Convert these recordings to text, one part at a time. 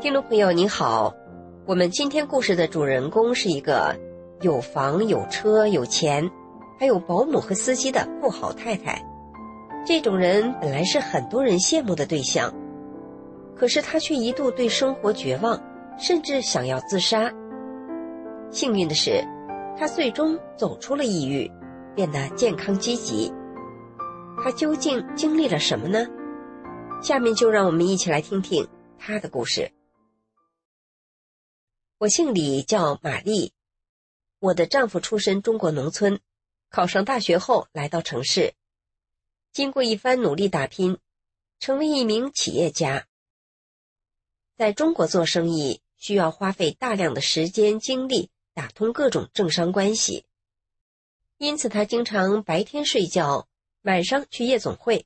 听众朋友您好，我们今天故事的主人公是一个有房有车有钱，还有保姆和司机的富豪太太。这种人本来是很多人羡慕的对象，可是他却一度对生活绝望，甚至想要自杀。幸运的是，他最终走出了抑郁，变得健康积极。他究竟经历了什么呢？下面就让我们一起来听听他的故事。我姓李，叫玛丽。我的丈夫出身中国农村，考上大学后来到城市，经过一番努力打拼，成为一名企业家。在中国做生意需要花费大量的时间精力，打通各种政商关系，因此他经常白天睡觉，晚上去夜总会，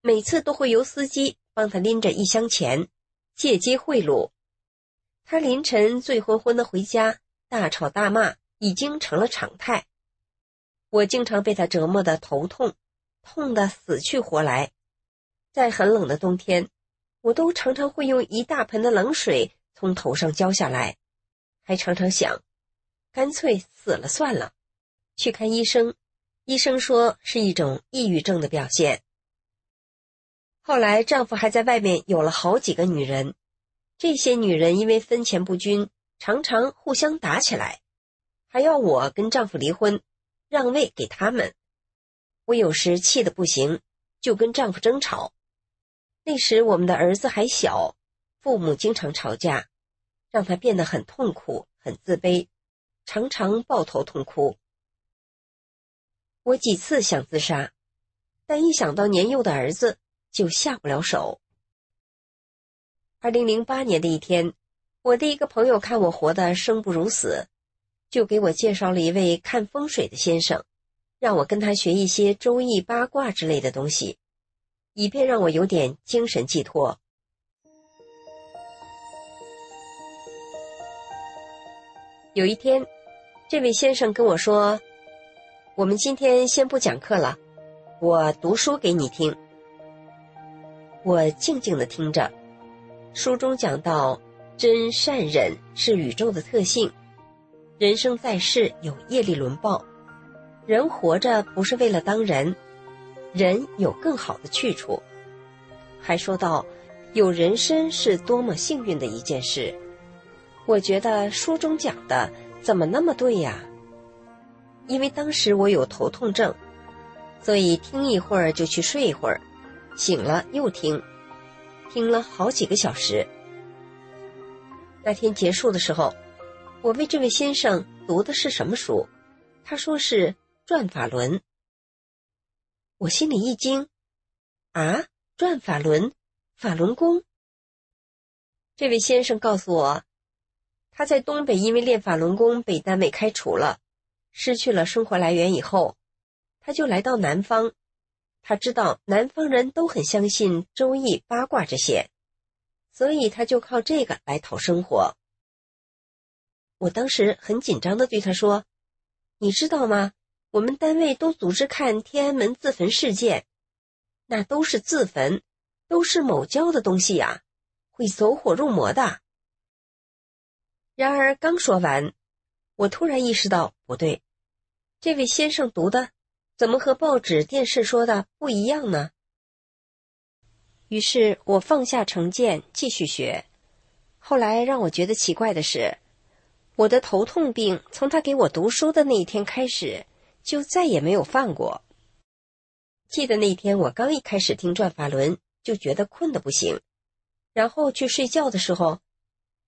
每次都会由司机帮他拎着一箱钱，借机贿赂。他凌晨醉昏昏的回家，大吵大骂，已经成了常态。我经常被他折磨的头痛，痛得死去活来。在很冷的冬天，我都常常会用一大盆的冷水从头上浇下来，还常常想，干脆死了算了。去看医生，医生说是一种抑郁症的表现。后来丈夫还在外面有了好几个女人。这些女人因为分钱不均，常常互相打起来，还要我跟丈夫离婚，让位给他们。我有时气得不行，就跟丈夫争吵。那时我们的儿子还小，父母经常吵架，让他变得很痛苦、很自卑，常常抱头痛哭。我几次想自杀，但一想到年幼的儿子，就下不了手。二零零八年的一天，我的一个朋友看我活得生不如死，就给我介绍了一位看风水的先生，让我跟他学一些周易八卦之类的东西，以便让我有点精神寄托。有一天，这位先生跟我说：“我们今天先不讲课了，我读书给你听。”我静静的听着。书中讲到，真善忍是宇宙的特性。人生在世有业力轮报，人活着不是为了当人，人有更好的去处。还说到，有人身是多么幸运的一件事。我觉得书中讲的怎么那么对呀？因为当时我有头痛症，所以听一会儿就去睡一会儿，醒了又听。听了好几个小时。那天结束的时候，我问这位先生读的是什么书，他说是《转法轮》。我心里一惊，啊，转法轮，法轮功。这位先生告诉我，他在东北因为练法轮功被单位开除了，失去了生活来源以后，他就来到南方。他知道南方人都很相信周易八卦这些，所以他就靠这个来讨生活。我当时很紧张的对他说：“你知道吗？我们单位都组织看天安门自焚事件，那都是自焚，都是某教的东西呀，会走火入魔的。”然而刚说完，我突然意识到不对，这位先生读的。怎么和报纸、电视说的不一样呢？于是我放下成见，继续学。后来让我觉得奇怪的是，我的头痛病从他给我读书的那一天开始，就再也没有犯过。记得那天我刚一开始听转法轮，就觉得困得不行，然后去睡觉的时候，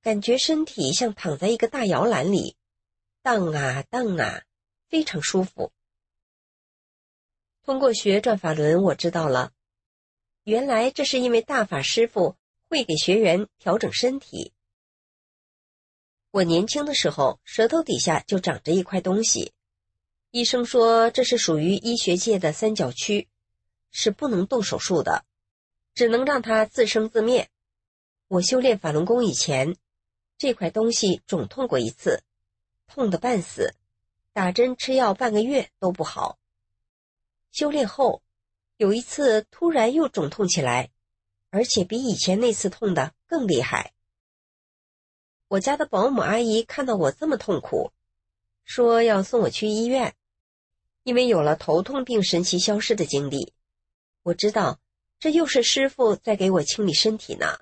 感觉身体像躺在一个大摇篮里，荡啊荡啊，非常舒服。通过学转法轮，我知道了，原来这是因为大法师父会给学员调整身体。我年轻的时候，舌头底下就长着一块东西，医生说这是属于医学界的三角区，是不能动手术的，只能让它自生自灭。我修炼法轮功以前，这块东西肿痛过一次，痛得半死，打针吃药半个月都不好。修炼后，有一次突然又肿痛起来，而且比以前那次痛的更厉害。我家的保姆阿姨看到我这么痛苦，说要送我去医院，因为有了头痛病神奇消失的经历。我知道这又是师傅在给我清理身体呢。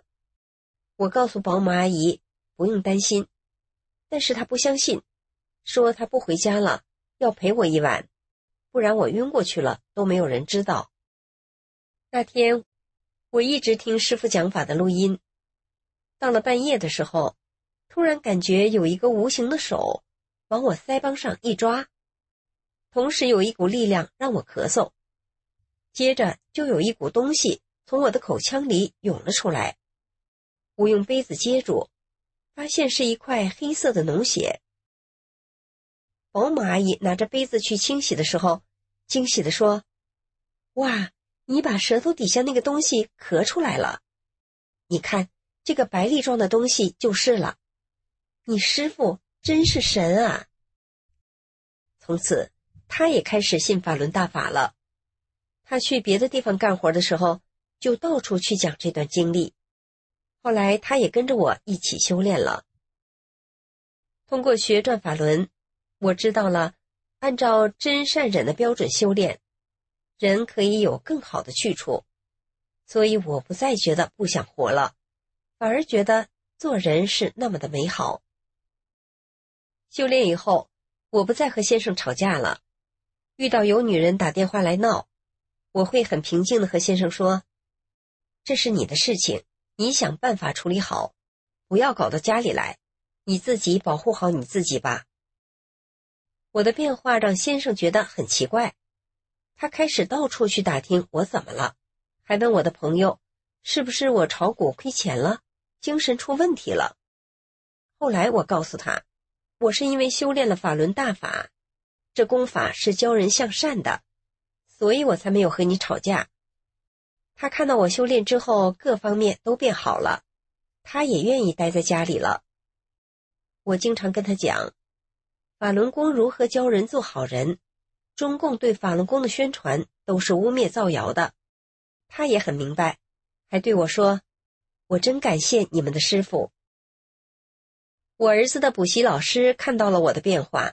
我告诉保姆阿姨不用担心，但是她不相信，说她不回家了，要陪我一晚，不然我晕过去了都没有人知道。那天我一直听师傅讲法的录音，到了半夜的时候。突然感觉有一个无形的手往我腮帮上一抓，同时有一股力量让我咳嗽，接着就有一股东西从我的口腔里涌了出来。我用杯子接住，发现是一块黑色的脓血。保姆阿姨拿着杯子去清洗的时候，惊喜地说：“哇，你把舌头底下那个东西咳出来了！你看这个白粒状的东西就是了。”你师傅真是神啊！从此，他也开始信法轮大法了。他去别的地方干活的时候，就到处去讲这段经历。后来，他也跟着我一起修炼了。通过学转法轮，我知道了，按照真善忍的标准修炼，人可以有更好的去处。所以，我不再觉得不想活了，反而觉得做人是那么的美好。修炼以后，我不再和先生吵架了。遇到有女人打电话来闹，我会很平静的和先生说：“这是你的事情，你想办法处理好，不要搞到家里来。你自己保护好你自己吧。”我的变化让先生觉得很奇怪，他开始到处去打听我怎么了，还问我的朋友是不是我炒股亏钱了，精神出问题了。后来我告诉他。我是因为修炼了法轮大法，这功法是教人向善的，所以我才没有和你吵架。他看到我修炼之后各方面都变好了，他也愿意待在家里了。我经常跟他讲，法轮功如何教人做好人，中共对法轮功的宣传都是污蔑造谣的。他也很明白，还对我说：“我真感谢你们的师傅。”我儿子的补习老师看到了我的变化，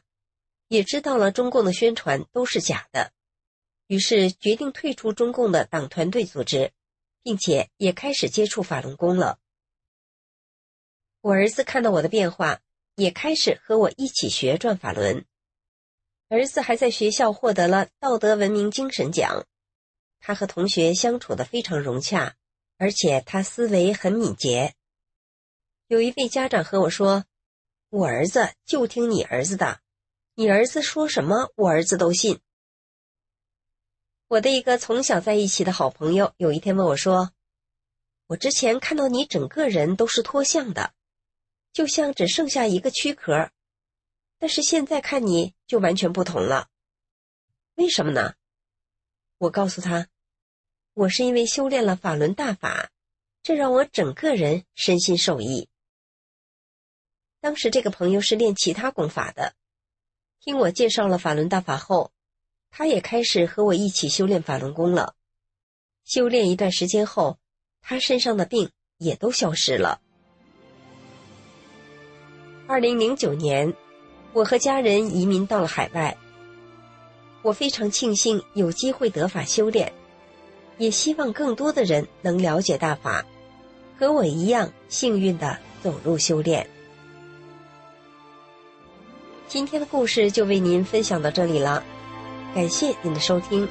也知道了中共的宣传都是假的，于是决定退出中共的党团队组织，并且也开始接触法轮功了。我儿子看到我的变化，也开始和我一起学转法轮。儿子还在学校获得了道德文明精神奖，他和同学相处的非常融洽，而且他思维很敏捷。有一位家长和我说。我儿子就听你儿子的，你儿子说什么，我儿子都信。我的一个从小在一起的好朋友，有一天问我说：“我之前看到你整个人都是脱相的，就像只剩下一个躯壳，但是现在看你就完全不同了，为什么呢？”我告诉他：“我是因为修炼了法轮大法，这让我整个人身心受益。”当时这个朋友是练其他功法的，听我介绍了法轮大法后，他也开始和我一起修炼法轮功了。修炼一段时间后，他身上的病也都消失了。二零零九年，我和家人移民到了海外。我非常庆幸有机会得法修炼，也希望更多的人能了解大法，和我一样幸运的走入修炼。今天的故事就为您分享到这里了，感谢您的收听。